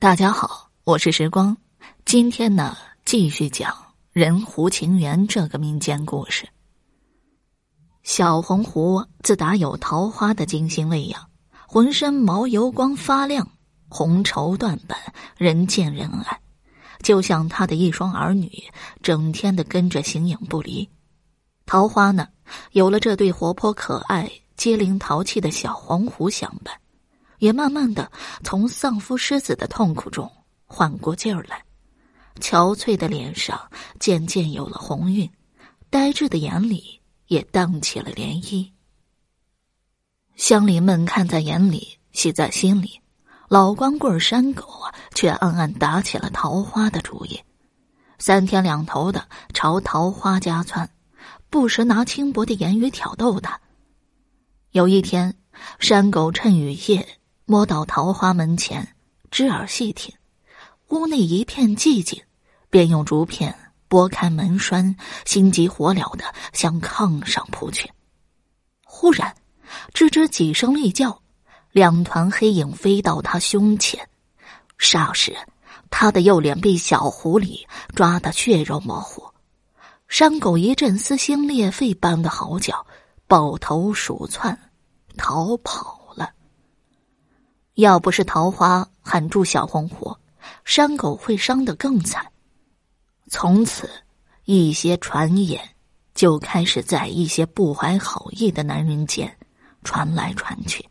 大家好，我是时光。今天呢，继续讲人狐情缘这个民间故事。小红狐自打有桃花的精心喂养，浑身毛油光发亮，红绸缎般，人见人爱，就像他的一双儿女，整天的跟着形影不离。桃花呢，有了这对活泼可爱、机灵淘气的小黄狐相伴。也慢慢的从丧夫失子的痛苦中缓过劲儿来，憔悴的脸上渐渐有了红晕，呆滞的眼里也荡起了涟漪。乡邻们看在眼里，喜在心里，老光棍山狗啊，却暗暗打起了桃花的主意，三天两头的朝桃花家窜，不时拿轻薄的言语挑逗他。有一天，山狗趁雨夜。摸到桃花门前，支耳细听，屋内一片寂静，便用竹片拨开门栓，心急火燎的向炕上扑去。忽然，吱吱几声厉叫，两团黑影飞到他胸前，霎时，他的右脸被小狐狸抓得血肉模糊。山狗一阵撕心裂肺般的嚎叫，抱头鼠窜，逃跑。要不是桃花喊住小红狐，山狗会伤得更惨。从此，一些传言就开始在一些不怀好意的男人间传来传去，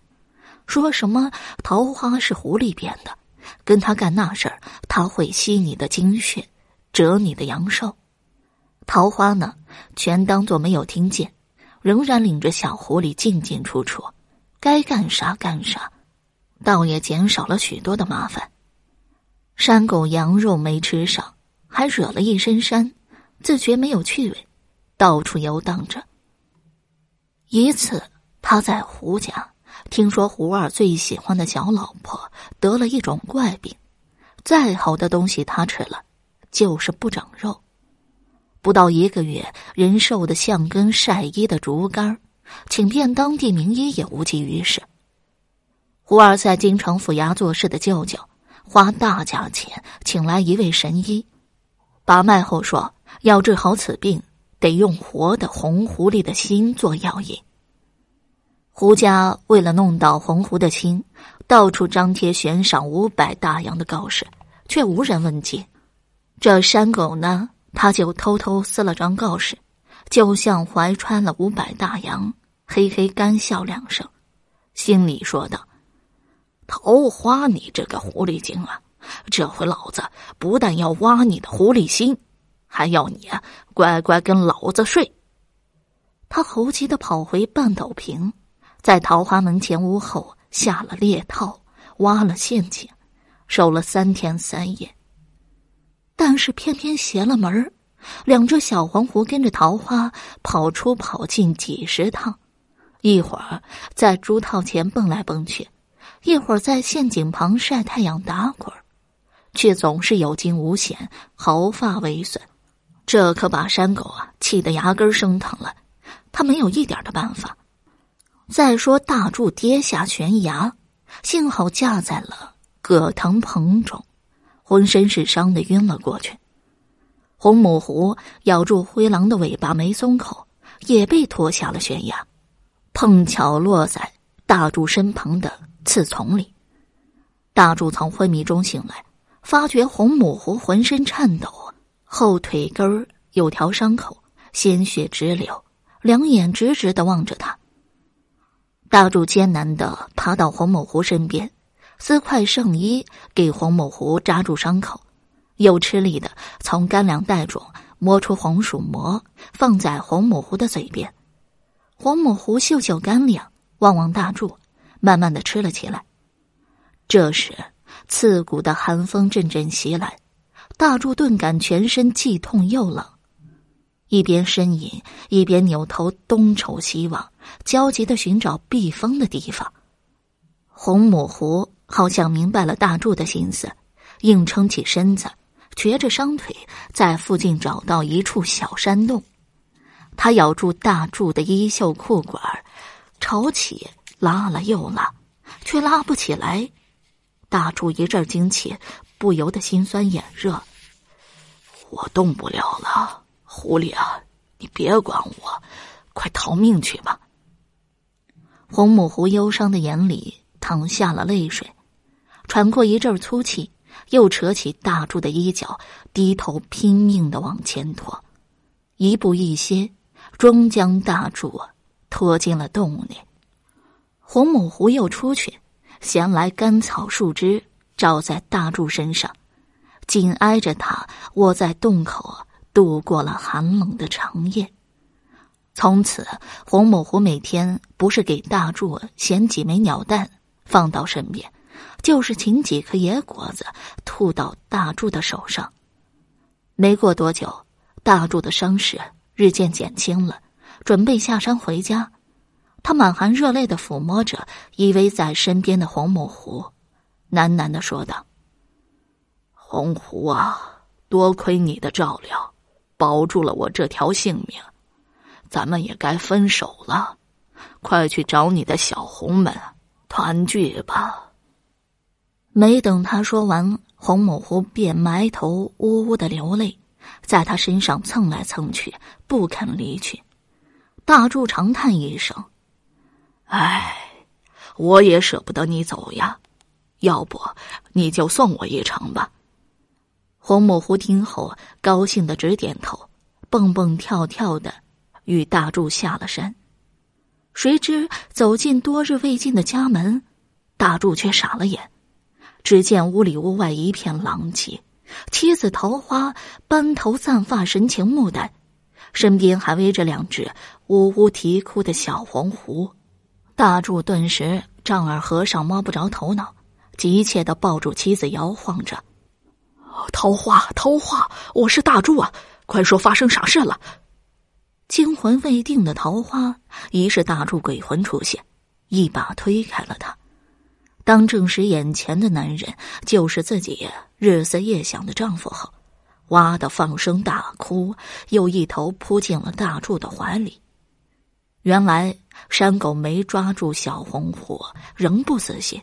说什么桃花是狐狸变的，跟他干那事儿，他会吸你的精血，折你的阳寿。桃花呢，全当做没有听见，仍然领着小狐狸进进出出，该干啥干啥。倒也减少了许多的麻烦。山狗羊肉没吃上，还惹了一身膻，自觉没有趣味，到处游荡着。一次，他在胡家听说胡二最喜欢的小老婆得了一种怪病，再好的东西他吃了，就是不长肉。不到一个月，人瘦的像根晒衣的竹竿，请遍当地名医也无济于事。胡二在京城府衙做事的舅舅，花大价钱请来一位神医，把脉后说，要治好此病，得用活的红狐狸的心做药引。胡家为了弄到红狐的心，到处张贴悬赏五百大洋的告示，却无人问津。这山狗呢，他就偷偷撕了张告示，就像怀揣了五百大洋，嘿嘿干笑两声，心里说道。桃花，你这个狐狸精啊！这回老子不但要挖你的狐狸心，还要你啊乖乖跟老子睡。他猴急的跑回半斗坪，在桃花门前屋后下了猎套，挖了陷阱，守了三天三夜。但是偏偏邪了门两只小黄狐跟着桃花跑出跑进几十趟，一会儿在猪套前蹦来蹦去。一会儿在陷阱旁晒太阳打滚却总是有惊无险，毫发未损。这可把山狗啊气得牙根生疼了。他没有一点的办法。再说大柱跌下悬崖，幸好架在了葛藤棚中，浑身是伤的晕了过去。红母狐咬住灰狼的尾巴没松口，也被拖下了悬崖，碰巧落在大柱身旁的。刺丛里，大柱从昏迷中醒来，发觉红母狐浑身颤抖，后腿根儿有条伤口，鲜血直流，两眼直直的望着他。大柱艰难的爬到红母狐身边，撕块圣衣给红母狐扎住伤口，又吃力的从干粮袋中摸出红薯馍，放在红母狐的嘴边。红母狐嗅嗅干粮，望望大柱。慢慢的吃了起来。这时，刺骨的寒风阵阵袭来，大柱顿感全身既痛又冷，一边呻吟，一边扭头东瞅西望，焦急的寻找避风的地方。红母狐好像明白了大柱的心思，硬撑起身子，瘸着双腿，在附近找到一处小山洞，他咬住大柱的衣袖裤管，朝起。拉了又拉，却拉不起来。大柱一阵惊奇，不由得心酸眼热。我动不了了，狐狸啊，你别管我，快逃命去吧。红母狐忧伤的眼里淌下了泪水，喘过一阵粗气，又扯起大柱的衣角，低头拼命的往前拖，一步一歇，终将大柱拖进了洞内。红母狐又出去，衔来干草树枝，罩在大柱身上。紧挨着他，窝在洞口，度过了寒冷的长夜。从此，红母狐每天不是给大柱衔几枚鸟蛋放到身边，就是请几颗野果子吐到大柱的手上。没过多久，大柱的伤势日渐减轻了，准备下山回家。他满含热泪的抚摸着依偎在身边的红母狐，喃喃的说道。红狐啊，多亏你的照料，保住了我这条性命。咱们也该分手了，快去找你的小红们团聚吧。没等他说完，红母狐便埋头呜呜的流泪，在他身上蹭来蹭去，不肯离去。大柱长叹一声：“唉，我也舍不得你走呀，要不你就送我一程吧。”红母狐听后，高兴的直点头，蹦蹦跳跳的与大柱下了山。谁知走进多日未进的家门，大柱却傻了眼。只见屋里屋外一片狼藉，妻子桃花斑头散发，神情木淡，身边还围着两只呜呜啼哭的小黄狐。大柱顿时丈二和尚摸不着头脑，急切的抱住妻子，摇晃着。桃花，桃花，我是大柱啊！快说发生啥事了？惊魂未定的桃花疑是大柱鬼魂出现，一把推开了他。当证实眼前的男人就是自己日思夜想的丈夫后，哇的放声大哭，又一头扑进了大柱的怀里。原来山狗没抓住小红狐，仍不死心，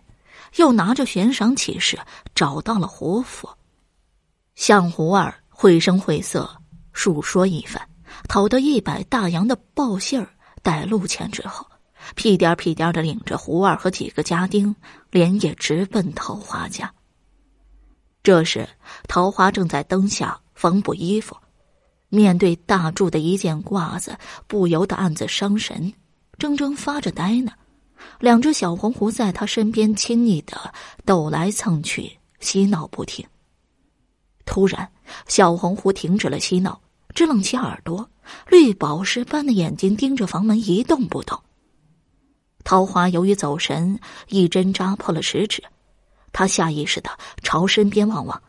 又拿着悬赏启事找到了胡府。向胡儿绘声绘色述说一番，讨得一百大洋的报信儿带路钱之后，屁颠屁颠的领着胡儿和几个家丁连夜直奔桃花家。这时，桃花正在灯下缝补衣服，面对大柱的一件褂子，不由得暗自伤神，怔怔发着呆呢。两只小红狐在他身边亲昵的抖来蹭去，嬉闹不停。突然，小红狐停止了嬉闹，支棱起耳朵，绿宝石般的眼睛盯着房门一动不动。桃花由于走神，一针扎破了食指，他下意识的朝身边望望，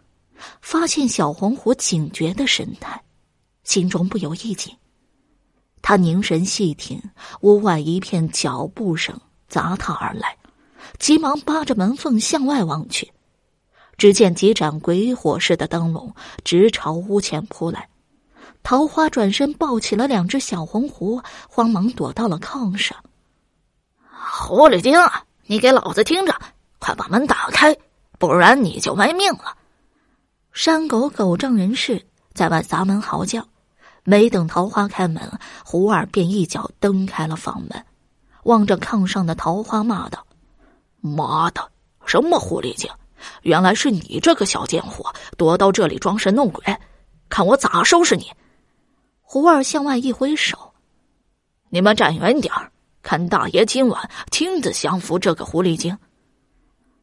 发现小红狐警觉的神态，心中不由一紧。他凝神细听，屋外一片脚步声砸他而来，急忙扒着门缝向外望去。只见几盏鬼火似的灯笼直朝屋前扑来，桃花转身抱起了两只小红狐，慌忙躲到了炕上。狐狸精，你给老子听着，快把门打开，不然你就没命了！山狗狗仗人势，在外砸门嚎叫。没等桃花开门，胡儿便一脚蹬开了房门，望着炕上的桃花骂道：“妈的，什么狐狸精！”原来是你这个小贱货，躲到这里装神弄鬼，看我咋收拾你！胡儿向外一挥手：“你们站远点儿，看大爷今晚亲自降服这个狐狸精。”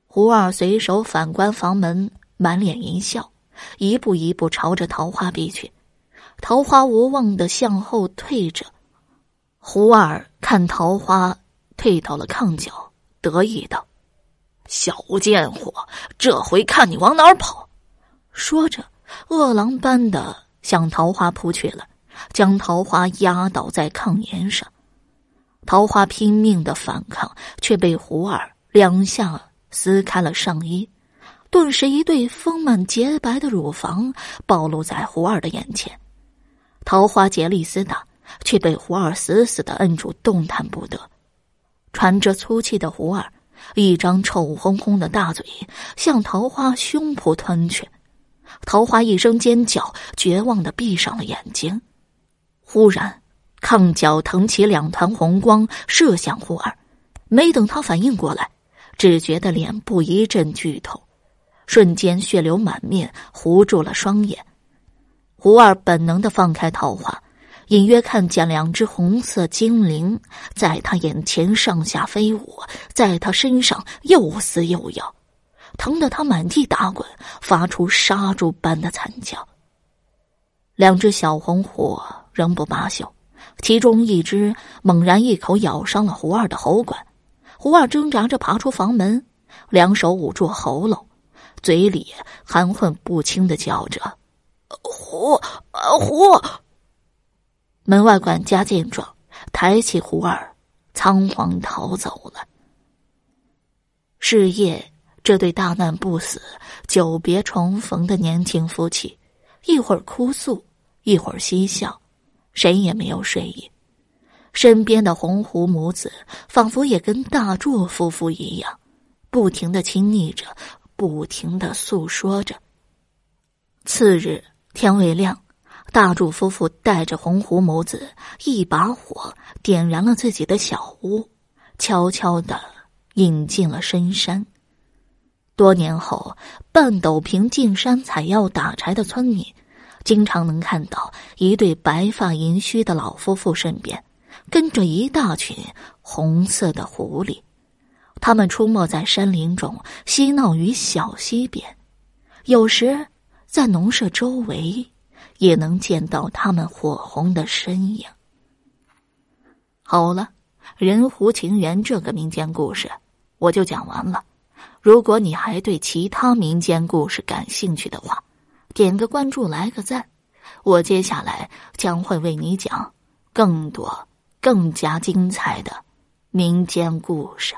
胡二随手反关房门，满脸淫笑，一步一步朝着桃花逼去。桃花无望的向后退着，胡二看桃花退到了炕角，得意道。小贱货，这回看你往哪儿跑！说着，饿狼般的向桃花扑去了，将桃花压倒在炕沿上。桃花拼命的反抗，却被胡儿两下撕开了上衣，顿时一对丰满洁白的乳房暴露在胡儿的眼前。桃花竭力厮打，却被胡儿死死的摁住，动弹不得。喘着粗气的胡儿。一张臭烘烘的大嘴向桃花胸脯吞去。桃花一声尖叫，绝望的闭上了眼睛。忽然，炕角腾起两团红光，射向胡儿。没等他反应过来，只觉得脸部一阵剧痛，瞬间血流满面，糊住了双眼。胡儿本能的放开桃花，隐约看见两只红色精灵在他眼前上下飞舞，在他身上又撕又咬。疼得他满地打滚，发出杀猪般的惨叫。两只小红虎仍不罢休，其中一只猛然一口咬伤了胡二的喉管，胡二挣扎着爬出房门，两手捂住喉咙，嘴里含混不清的叫着：“胡，胡。”门外管家见状，抬起胡二，仓皇逃走了。是夜。这对大难不死、久别重逢的年轻夫妻，一会儿哭诉，一会儿嬉笑，谁也没有睡意。身边的红狐母子仿佛也跟大柱夫妇一样，不停的亲昵着，不停的诉说着。次日天未亮，大柱夫妇带着红狐母子一把火点燃了自己的小屋，悄悄的引进了深山。多年后，半斗坪进山采药打柴的村民，经常能看到一对白发银须的老夫妇身边，跟着一大群红色的狐狸。他们出没在山林中，嬉闹于小溪边，有时在农舍周围，也能见到他们火红的身影。好了，人狐情缘这个民间故事，我就讲完了。如果你还对其他民间故事感兴趣的话，点个关注，来个赞，我接下来将会为你讲更多、更加精彩的民间故事。